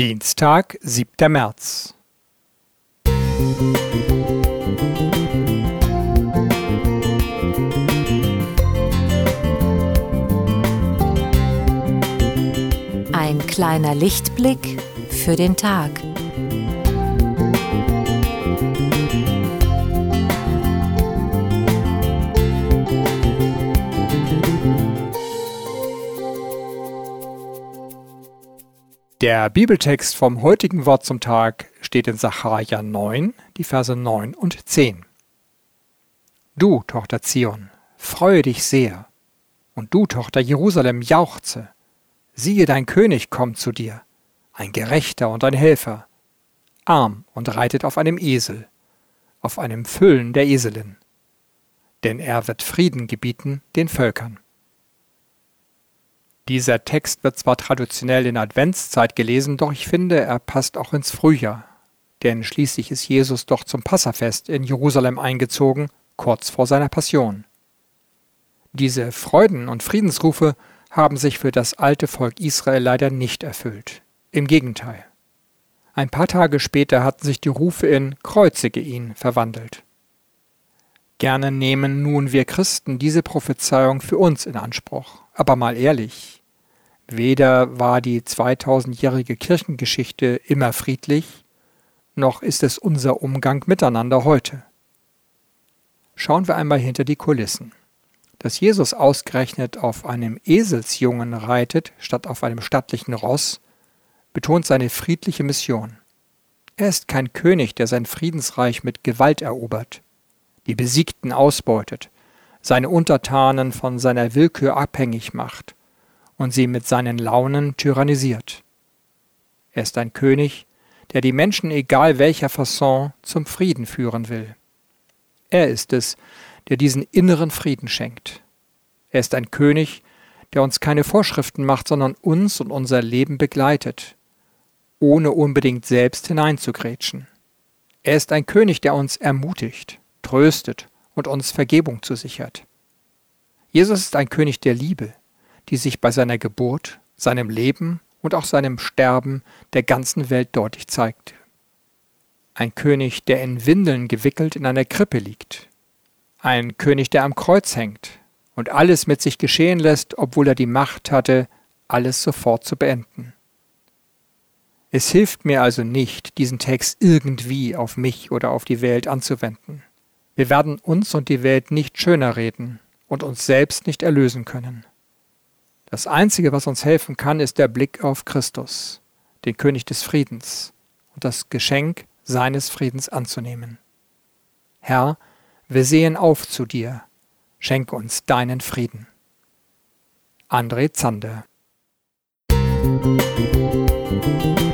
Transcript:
Dienstag, 7. März. Ein kleiner Lichtblick für den Tag. Der Bibeltext vom heutigen Wort zum Tag steht in Sacharja 9, die Verse 9 und 10. Du, Tochter Zion, freue dich sehr, und du, Tochter Jerusalem, jauchze. Siehe, dein König kommt zu dir, ein Gerechter und ein Helfer, arm und reitet auf einem Esel, auf einem Füllen der Eselin. Denn er wird Frieden gebieten den Völkern. Dieser Text wird zwar traditionell in Adventszeit gelesen, doch ich finde, er passt auch ins Frühjahr. Denn schließlich ist Jesus doch zum Passafest in Jerusalem eingezogen, kurz vor seiner Passion. Diese Freuden- und Friedensrufe haben sich für das alte Volk Israel leider nicht erfüllt. Im Gegenteil. Ein paar Tage später hatten sich die Rufe in Kreuzige ihn verwandelt. Gerne nehmen nun wir Christen diese Prophezeiung für uns in Anspruch. Aber mal ehrlich, Weder war die 2000-jährige Kirchengeschichte immer friedlich, noch ist es unser Umgang miteinander heute. Schauen wir einmal hinter die Kulissen. Dass Jesus ausgerechnet auf einem Eselsjungen reitet, statt auf einem stattlichen Ross, betont seine friedliche Mission. Er ist kein König, der sein Friedensreich mit Gewalt erobert, die Besiegten ausbeutet, seine Untertanen von seiner Willkür abhängig macht und sie mit seinen Launen tyrannisiert. Er ist ein König, der die Menschen egal welcher Fasson zum Frieden führen will. Er ist es, der diesen inneren Frieden schenkt. Er ist ein König, der uns keine Vorschriften macht, sondern uns und unser Leben begleitet, ohne unbedingt selbst hineinzugrätschen. Er ist ein König, der uns ermutigt, tröstet und uns Vergebung zusichert. Jesus ist ein König der Liebe, die sich bei seiner Geburt, seinem Leben und auch seinem Sterben der ganzen Welt deutlich zeigt. Ein König, der in Windeln gewickelt in einer Krippe liegt. Ein König, der am Kreuz hängt und alles mit sich geschehen lässt, obwohl er die Macht hatte, alles sofort zu beenden. Es hilft mir also nicht, diesen Text irgendwie auf mich oder auf die Welt anzuwenden. Wir werden uns und die Welt nicht schöner reden und uns selbst nicht erlösen können. Das Einzige, was uns helfen kann, ist der Blick auf Christus, den König des Friedens, und das Geschenk seines Friedens anzunehmen. Herr, wir sehen auf zu dir, schenke uns deinen Frieden. André Zander Musik